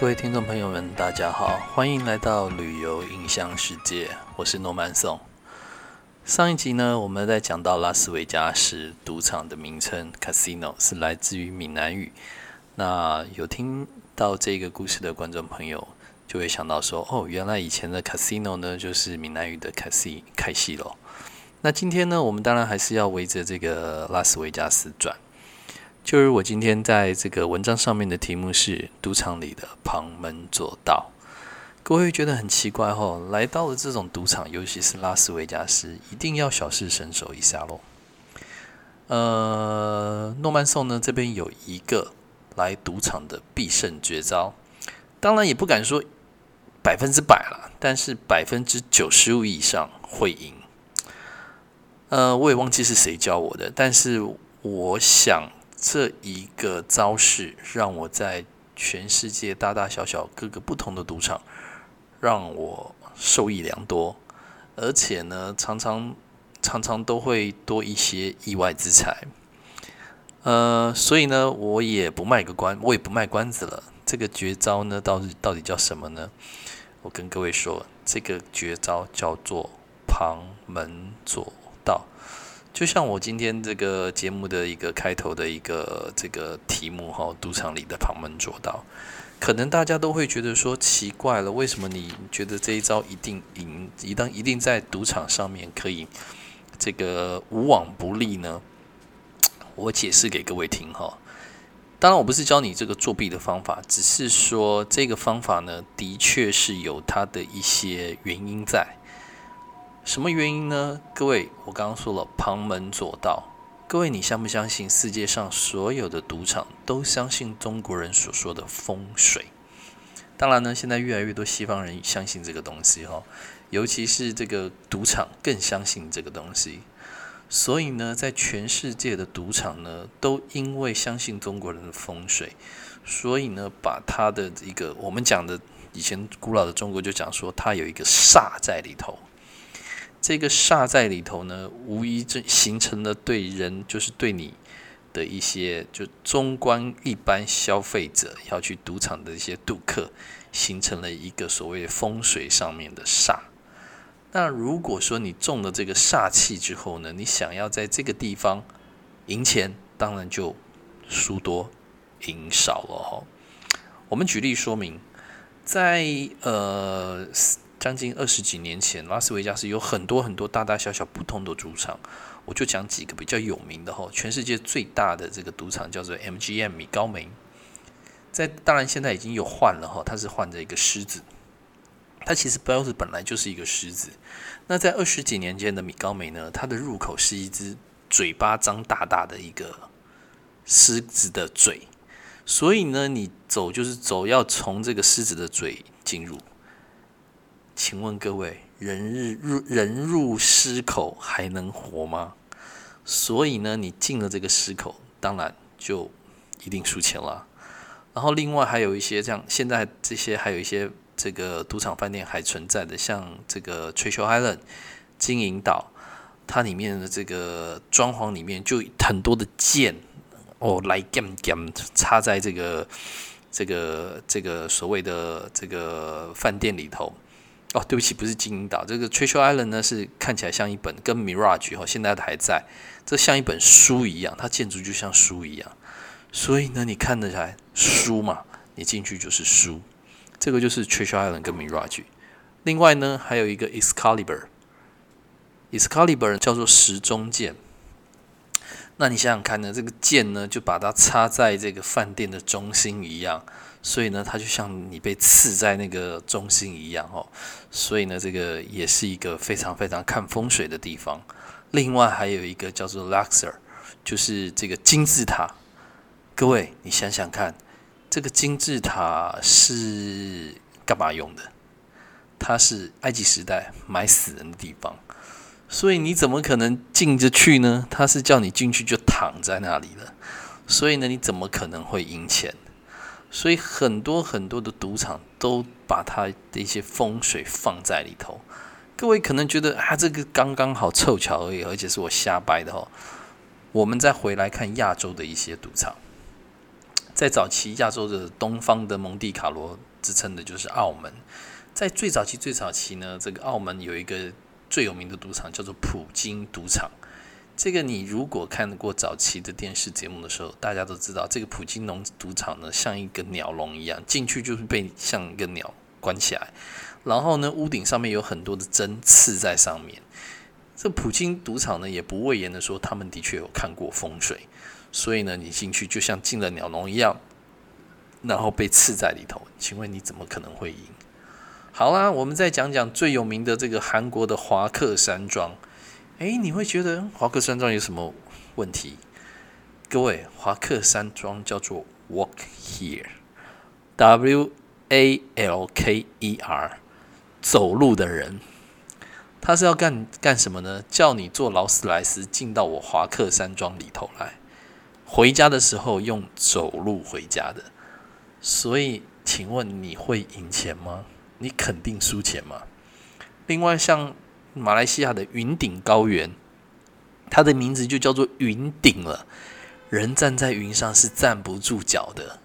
各位听众朋友们，大家好，欢迎来到旅游影像世界，我是诺曼颂。上一集呢，我们在讲到拉斯维加斯赌场的名称 “casino” 是来自于闽南语。那有听到这个故事的观众朋友，就会想到说：“哦，原来以前的 casino 呢，就是闽南语的 “casi” 开戏喽。”那今天呢，我们当然还是要围着这个拉斯维加斯转。就是我今天在这个文章上面的题目是“赌场里的旁门左道”。各位觉得很奇怪哦，来到了这种赌场，尤其是拉斯维加斯，一定要小试身手一下喽。呃，诺曼颂呢这边有一个来赌场的必胜绝招，当然也不敢说百分之百了，但是百分之九十五以上会赢。呃，我也忘记是谁教我的，但是我想。这一个招式让我在全世界大大小小各个不同的赌场，让我受益良多，而且呢，常常常常都会多一些意外之财。呃，所以呢，我也不卖个关，我也不卖关子了。这个绝招呢，到底到底叫什么呢？我跟各位说，这个绝招叫做旁门左道。就像我今天这个节目的一个开头的一个这个题目哈，赌场里的旁门左道，可能大家都会觉得说奇怪了，为什么你觉得这一招一定赢，一旦一定在赌场上面可以这个无往不利呢？我解释给各位听哈，当然我不是教你这个作弊的方法，只是说这个方法呢，的确是有它的一些原因在。什么原因呢？各位，我刚刚说了旁门左道。各位，你相不相信世界上所有的赌场都相信中国人所说的风水？当然呢，现在越来越多西方人相信这个东西哈，尤其是这个赌场更相信这个东西。所以呢，在全世界的赌场呢，都因为相信中国人的风水，所以呢，把他的一个我们讲的以前古老的中国就讲说，它有一个煞在里头。这个煞在里头呢，无疑这形成了对人，就是对你的一些，就中观一般消费者要去赌场的一些赌客，形成了一个所谓风水上面的煞。那如果说你中了这个煞气之后呢，你想要在这个地方赢钱，当然就输多赢少了哈。我们举例说明，在呃。将近二十几年前，拉斯维加斯有很多很多大大小小不同的赌场，我就讲几个比较有名的哈。全世界最大的这个赌场叫做 MGM 米高梅，在当然现在已经有换了哈，它是换着一个狮子，它其实 BOSS 本来就是一个狮子。那在二十几年间的米高梅呢，它的入口是一只嘴巴张大大的一个狮子的嘴，所以呢，你走就是走要从这个狮子的嘴进入。请问各位，人入人入狮口还能活吗？所以呢，你进了这个狮口，当然就一定输钱了。然后另外还有一些这样，现在这些还有一些这个赌场饭店还存在的，像这个 Treasure Island 金银岛，它里面的这个装潢里面就很多的剑哦，来 game game 插在这个这个这个所谓的这个饭店里头。哦，对不起，不是金银岛，这个 Treasure Island 呢是看起来像一本跟 Mirage 哈，现在还在，这像一本书一样，它建筑就像书一样，所以呢，你看得起来书嘛，你进去就是书，这个就是 Treasure Island 跟 Mirage。另外呢，还有一个 Excalibur，Excalibur 叫做时钟剑，那你想想看呢，这个剑呢就把它插在这个饭店的中心一样。所以呢，它就像你被刺在那个中心一样哦。所以呢，这个也是一个非常非常看风水的地方。另外还有一个叫做 Luxor，就是这个金字塔。各位，你想想看，这个金字塔是干嘛用的？它是埃及时代埋死人的地方。所以你怎么可能进着去呢？它是叫你进去就躺在那里了。所以呢，你怎么可能会赢钱？所以很多很多的赌场都把它的一些风水放在里头。各位可能觉得啊，这个刚刚好凑巧而已，而且是我瞎掰的哦。我们再回来看亚洲的一些赌场，在早期亚洲的东方的蒙地卡罗之称的就是澳门。在最早期最早期呢，这个澳门有一个最有名的赌场叫做普京赌场。这个你如果看过早期的电视节目的时候，大家都知道这个普京农赌场呢，像一个鸟笼一样，进去就是被像一个鸟关起来。然后呢，屋顶上面有很多的针刺在上面。这普京赌场呢，也不讳言的说，他们的确有看过风水。所以呢，你进去就像进了鸟笼一样，然后被刺在里头。请问你怎么可能会赢？好啦，我们再讲讲最有名的这个韩国的华克山庄。诶，你会觉得华克山庄有什么问题？各位，华克山庄叫做 Walk Here，W A L K E R，走路的人。他是要干干什么呢？叫你坐劳斯莱斯进到我华克山庄里头来。回家的时候用走路回家的，所以请问你会赢钱吗？你肯定输钱吗？另外，像马来西亚的云顶高原，它的名字就叫做云顶了。人站在云上是站不住脚的，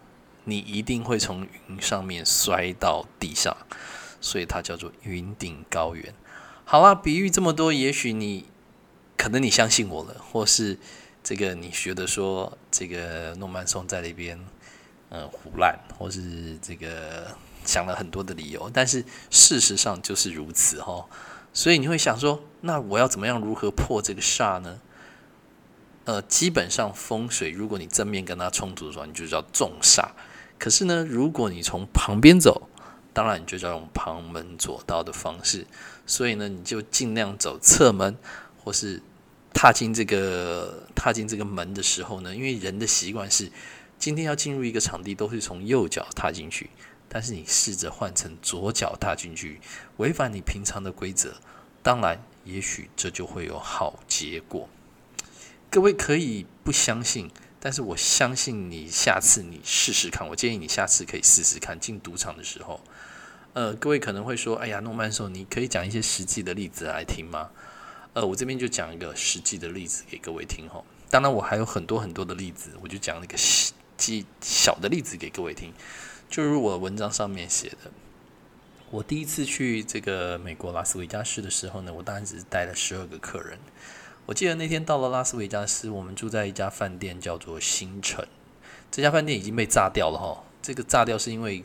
你一定会从云上面摔到地上，所以它叫做云顶高原。好啦，比喻这么多，也许你可能你相信我了，或是。这个你觉得说这个诺曼松在那边，嗯，胡乱，或是这个想了很多的理由，但是事实上就是如此哈。所以你会想说，那我要怎么样如何破这个煞呢？呃，基本上风水，如果你正面跟它冲突的时候，你就叫重煞。可是呢，如果你从旁边走，当然你就叫用旁门左道的方式。所以呢，你就尽量走侧门，或是。踏进这个踏进这个门的时候呢，因为人的习惯是今天要进入一个场地都是从右脚踏进去，但是你试着换成左脚踏进去，违反你平常的规则，当然也许这就会有好结果。各位可以不相信，但是我相信你下次你试试看。我建议你下次可以试试看进赌场的时候。呃，各位可能会说，哎呀，诺曼说你可以讲一些实际的例子来听吗？呃，我这边就讲一个实际的例子给各位听吼。当然，我还有很多很多的例子，我就讲一个几小的例子给各位听。就如我文章上面写的，我第一次去这个美国拉斯维加斯的时候呢，我当然只是带了十二个客人。我记得那天到了拉斯维加斯，我们住在一家饭店叫做星辰。这家饭店已经被炸掉了哈。这个炸掉是因为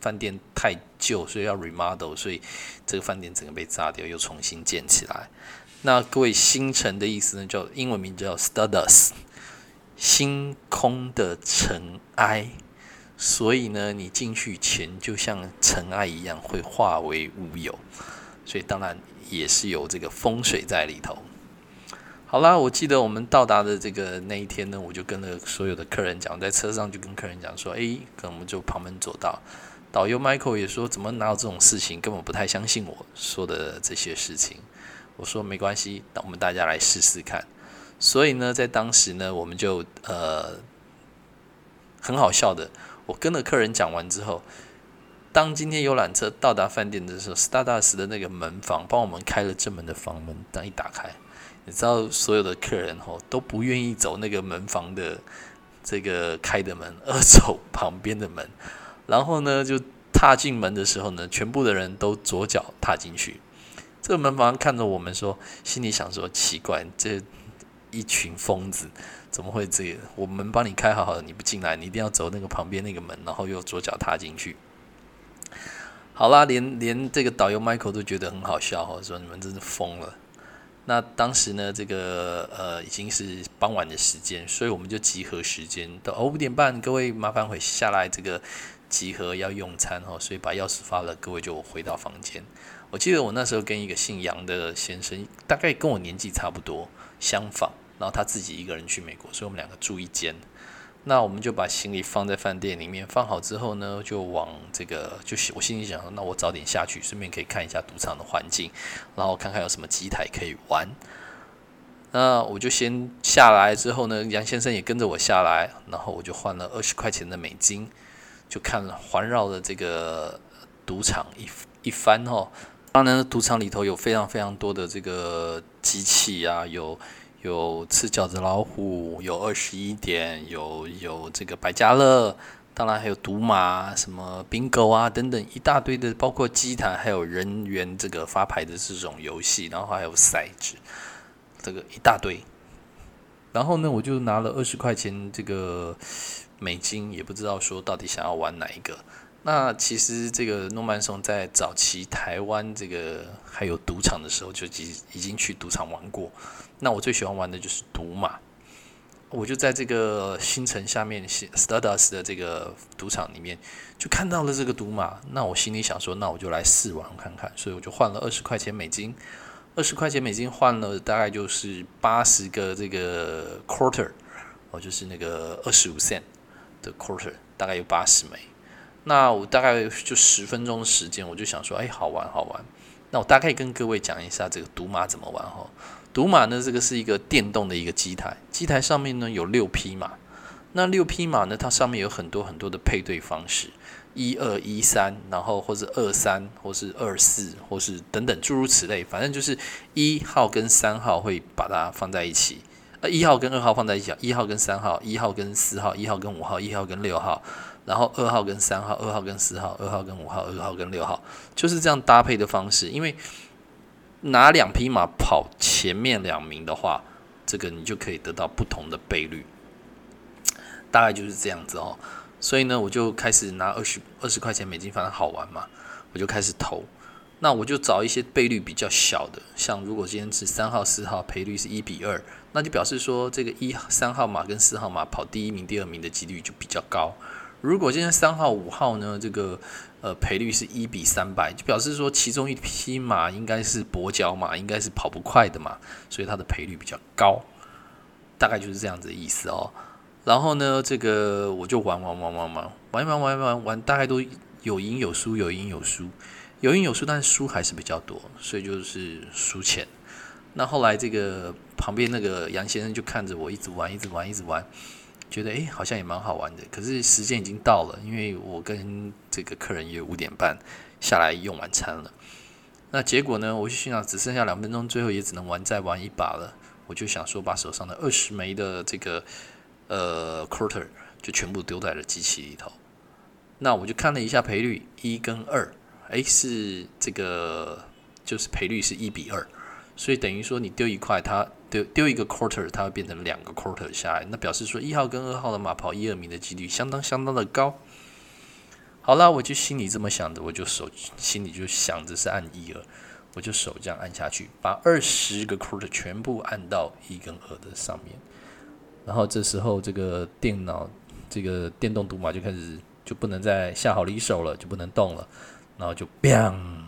饭店太旧，所以要 remodel，所以这个饭店整个被炸掉，又重新建起来。那各位星辰的意思呢？叫英文名叫 Stardust，星空的尘埃。所以呢，你进去前就像尘埃一样，会化为乌有。所以当然也是有这个风水在里头。好啦，我记得我们到达的这个那一天呢，我就跟了所有的客人讲，在车上就跟客人讲说：“诶，可能我们就旁门左道。”导游 Michael 也说：“怎么哪有这种事情？根本不太相信我说的这些事情。”我说没关系，我们大家来试试看。所以呢，在当时呢，我们就呃很好笑的。我跟了客人讲完之后，当今天游览车到达饭店的时候，Stardust 的那个门房帮我们开了正门的房门，当一打开，你知道所有的客人吼都不愿意走那个门房的这个开的门，而走旁边的门。然后呢，就踏进门的时候呢，全部的人都左脚踏进去。这个门房看着我们说，心里想说：奇怪，这一群疯子怎么会这样？我们帮你开好好的，你不进来，你一定要走那个旁边那个门，然后又左脚踏进去。好啦，连连这个导游 Michael 都觉得很好笑哈，说你们真是疯了。那当时呢，这个呃已经是傍晚的时间，所以我们就集合时间到哦五点半，各位麻烦回下来这个集合要用餐哈，所以把钥匙发了，各位就回到房间。我记得我那时候跟一个姓杨的先生，大概跟我年纪差不多，相仿。然后他自己一个人去美国，所以我们两个住一间。那我们就把行李放在饭店里面，放好之后呢，就往这个，就是我心里想，那我早点下去，顺便可以看一下赌场的环境，然后看看有什么机台可以玩。那我就先下来之后呢，杨先生也跟着我下来，然后我就换了二十块钱的美金，就看环绕的这个赌场一一番哦。当然，赌场里头有非常非常多的这个机器啊，有有吃饺子老虎，有二十一点，有有这个百家乐，当然还有赌马、什么 bingo 啊等等一大堆的，包括机台，还有人员这个发牌的这种游戏，然后还有骰子，这个一大堆。然后呢，我就拿了二十块钱这个美金，也不知道说到底想要玩哪一个。那其实这个诺曼松在早期台湾这个还有赌场的时候，就已已经去赌场玩过。那我最喜欢玩的就是赌马，我就在这个星城下面，Stardust 的这个赌场里面，就看到了这个赌马。那我心里想说，那我就来试玩看看，所以我就换了二十块钱美金，二十块钱美金换了大概就是八十个这个 quarter，哦，就是那个二十五 cent 的 quarter，大概有八十枚。那我大概就十分钟的时间，我就想说，哎，好玩好玩。那我大概跟各位讲一下这个赌马怎么玩哈。赌马呢，这个是一个电动的一个机台，机台上面呢有六匹马。那六匹马呢，它上面有很多很多的配对方式，一二一三，然后或者二三，或是二四，或是等等诸如此类。反正就是一号跟三号会把它放在一起，呃，一号跟二号放在一起，一号跟三号，一号跟四号，一号跟五号，一号跟六号，然后二号跟三号，二号跟四号，二号跟五号，二号跟六号，就是这样搭配的方式，因为。拿两匹马跑前面两名的话，这个你就可以得到不同的倍率，大概就是这样子哦。所以呢，我就开始拿二十二十块钱美金，反正好玩嘛，我就开始投。那我就找一些倍率比较小的，像如果今天是三号、四号，赔率是一比二，那就表示说这个一三号马跟四号马跑第一名、第二名的几率就比较高。如果今天三号、五号呢，这个呃赔率是一比三百，就表示说其中一匹马应该是跛脚马，应该是跑不快的马，所以它的赔率比较高，大概就是这样子的意思哦。然后呢，这个我就玩玩玩玩玩玩玩玩玩玩，大概都有赢有输，有赢有输，有赢有输，但是输还是比较多，所以就是输钱。那后来这个旁边那个杨先生就看着我一直玩，一直玩，一直玩。觉得诶，好像也蛮好玩的。可是时间已经到了，因为我跟这个客人约五点半下来用晚餐了。那结果呢，我就心想只剩下两分钟，最后也只能玩再玩一把了。我就想说，把手上的二十枚的这个呃 quarter 就全部丢在了机器里头。那我就看了一下赔率，一跟二，诶，是这个就是赔率是一比二，所以等于说你丢一块，它。丢丢一个 quarter，它会变成两个 quarter 下来，那表示说一号跟二号的马跑一二名的几率相当相当的高。好了，我就心里这么想着，我就手心里就想着是按一二，我就手这样按下去，把二十个 quarter 全部按到一跟二的上面。然后这时候这个电脑这个电动赌马就开始就不能再下好离手了，就不能动了，然后就 bang。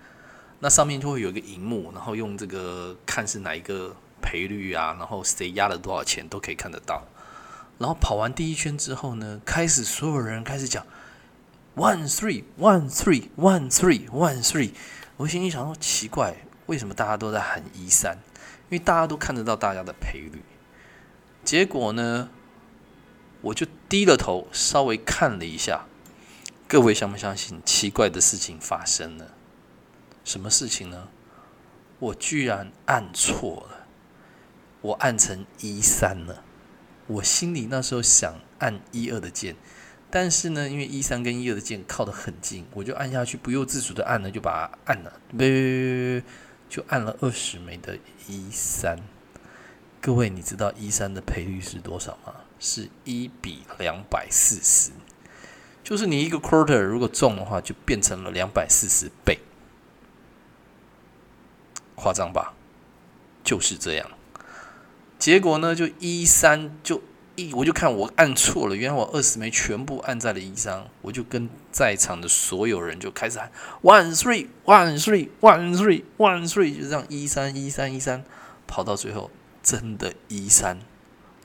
那上面就会有一个荧幕，然后用这个看是哪一个赔率啊，然后谁压了多少钱都可以看得到。然后跑完第一圈之后呢，开始所有人开始讲 one three one three one three one three。我心里想说奇怪，为什么大家都在喊一三？因为大家都看得到大家的赔率。结果呢，我就低了头稍微看了一下，各位相不相信？奇怪的事情发生了。什么事情呢？我居然按错了，我按成一三了。我心里那时候想按一二的键，但是呢，因为一三跟一二的键靠得很近，我就按下去，不由自主的按了，就把它按了，就按了二十枚的一三。各位，你知道一三的赔率是多少吗？是一比两百四十，就是你一个 quarter 如果中的话，就变成了两百四十倍。夸张吧，就是这样。结果呢，就一三就一，我就看我按错了，原来我二十枚全部按在了一三，我就跟在场的所有人就开始喊 one three one three one three one three，就这样一三一三一三，跑到最后真的一三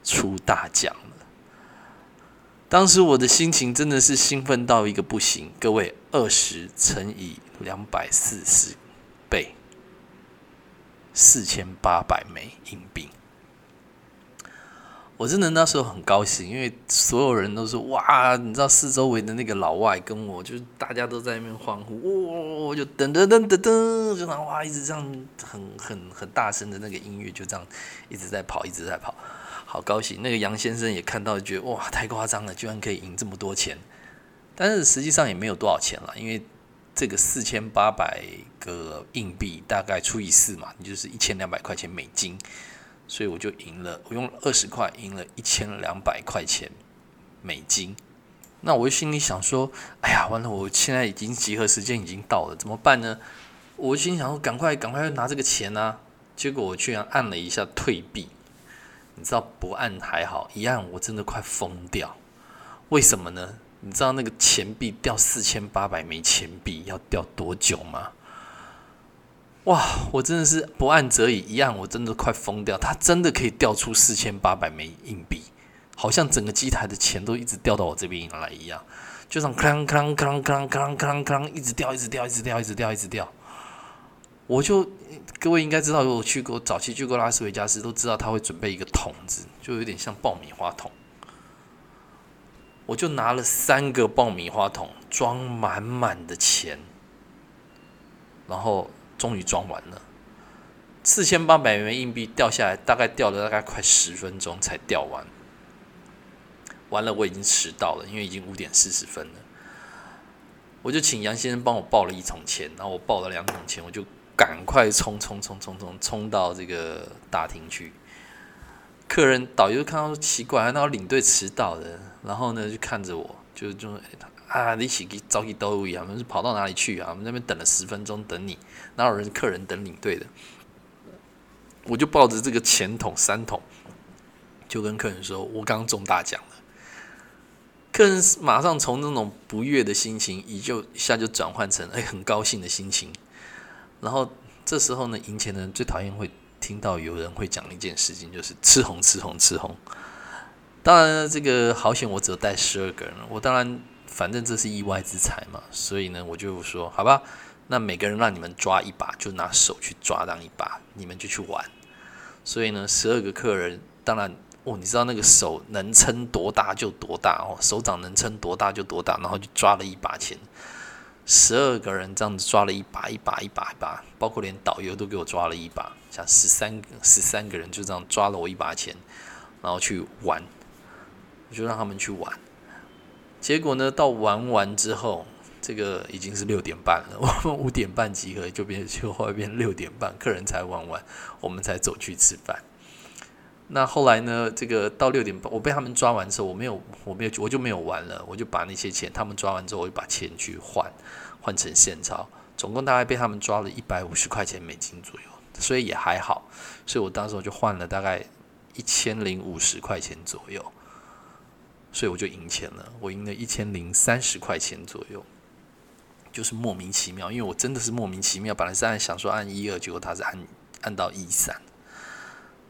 出大奖了。当时我的心情真的是兴奋到一个不行。各位，二十乘以两百四十倍，四千八百枚硬币。我真的那时候很高兴，因为所有人都说哇，你知道四周围的那个老外跟我，就是大家都在那边欢呼，哇，就噔噔噔噔噔，就那哇一直这样很很很大声的那个音乐就这样一直在跑，一直在跑，好高兴。那个杨先生也看到，觉得哇太夸张了，居然可以赢这么多钱，但是实际上也没有多少钱了，因为这个四千八百个硬币大概除以四嘛，你就是一千两百块钱美金。所以我就赢了，我用二十块赢了一千两百块钱美金。那我心里想说：“哎呀，完了！我现在已经集合时间已经到了，怎么办呢？”我心想说：“赶快，赶快拿这个钱啊！”结果我居然按了一下退币。你知道不按还好，一按我真的快疯掉。为什么呢？你知道那个钱币掉四千八百枚钱币要掉多久吗？哇！我真的是不按则已，一按我真的快疯掉。它真的可以掉出四千八百枚硬币，好像整个机台的钱都一直掉到我这边来一样，就像吭吭吭吭吭吭吭，一直掉，一直掉，一直掉，一直掉，一直掉。我就各位应该知道，我去过早期去过拉斯维加斯，都知道他会准备一个桶子，就有点像爆米花桶。我就拿了三个爆米花桶，装满满的钱，然后。终于装完了，四千八百元硬币掉下来，大概掉了大概快十分钟才掉完。完了，我已经迟到了，因为已经五点四十分了。我就请杨先生帮我报了一桶钱，然后我报了两桶钱，我就赶快冲冲冲冲冲冲到这个大厅去。客人导游看到说奇怪，那领队迟到的，然后呢就看着我，就就。啊！你起给早起都一样？我们是跑到哪里去啊？我们那边等了十分钟等你，哪有人客人等领队的？我就抱着这个钱桶三桶，就跟客人说：“我刚刚中大奖了。”客人马上从那种不悦的心情，一就一下就转换成哎很高兴的心情。然后这时候呢，赢钱的人最讨厌会听到有人会讲一件事情，就是吃红吃红吃红。当然，这个好险，我只有带十二个人，我当然。反正这是意外之财嘛，所以呢，我就说好吧，那每个人让你们抓一把，就拿手去抓当一把，你们就去玩。所以呢，十二个客人，当然哦，你知道那个手能撑多大就多大哦，手掌能撑多大就多大，然后就抓了一把钱。十二个人这样子抓了一把一把一把一把，包括连导游都给我抓了一把，像十三十三个人就这样抓了我一把钱，然后去玩，我就让他们去玩。结果呢？到玩完之后，这个已经是六点半了。我们五点半集合，就变就后来变六点半，客人才玩完，我们才走去吃饭。那后来呢？这个到六点半，我被他们抓完之后，我没有，我没有，我就没有玩了。我就把那些钱，他们抓完之后，我就把钱去换，换成现钞。总共大概被他们抓了一百五十块钱美金左右，所以也还好。所以我当时我就换了大概一千零五十块钱左右。所以我就赢钱了，我赢了一千零三十块钱左右，就是莫名其妙，因为我真的是莫名其妙，本来是按想说按一二，结果他是按按到一三，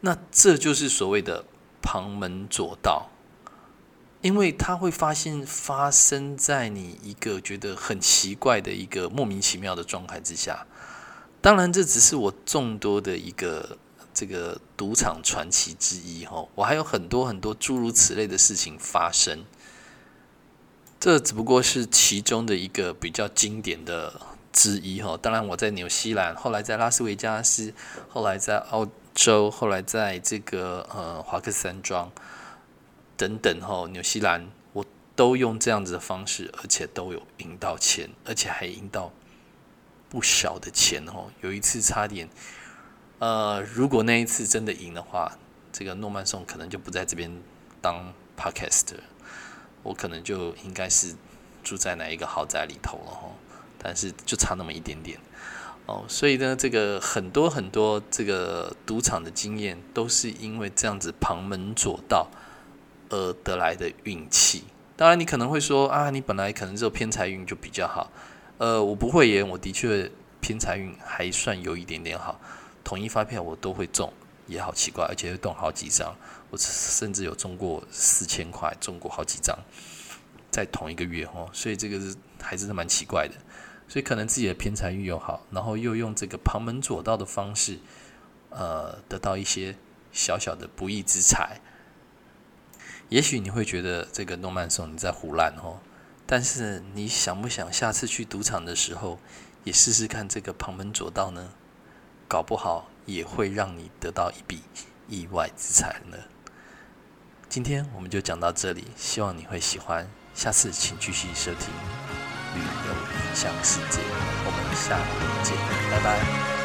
那这就是所谓的旁门左道，因为他会发现发生在你一个觉得很奇怪的一个莫名其妙的状态之下，当然这只是我众多的一个。这个赌场传奇之一，哈，我还有很多很多诸如此类的事情发生。这只不过是其中的一个比较经典的之一，哈。当然，我在纽西兰，后来在拉斯维加斯，后来在澳州，后来在这个呃华克山庄等等，吼，纽西兰我都用这样子的方式，而且都有赢到钱，而且还赢到不小的钱，哦。有一次差点。呃，如果那一次真的赢的话，这个诺曼颂可能就不在这边当 podcast，我可能就应该是住在哪一个豪宅里头了吼。但是就差那么一点点哦，所以呢，这个很多很多这个赌场的经验，都是因为这样子旁门左道而得来的运气。当然，你可能会说啊，你本来可能只有偏财运就比较好。呃，我不会言，我的确偏财运还算有一点点好。统一发票我都会中，也好奇怪，而且会中好几张。我甚至有中过四千块，中过好几张，在同一个月哦，所以这个是还是蛮奇怪的。所以可能自己的偏财运又好，然后又用这个旁门左道的方式，呃，得到一些小小的不义之财。也许你会觉得这个诺曼松你在胡乱哦，但是你想不想下次去赌场的时候也试试看这个旁门左道呢？搞不好也会让你得到一笔意外之财呢。今天我们就讲到这里，希望你会喜欢，下次请继续收听旅游影响世界，我们下回见，拜拜。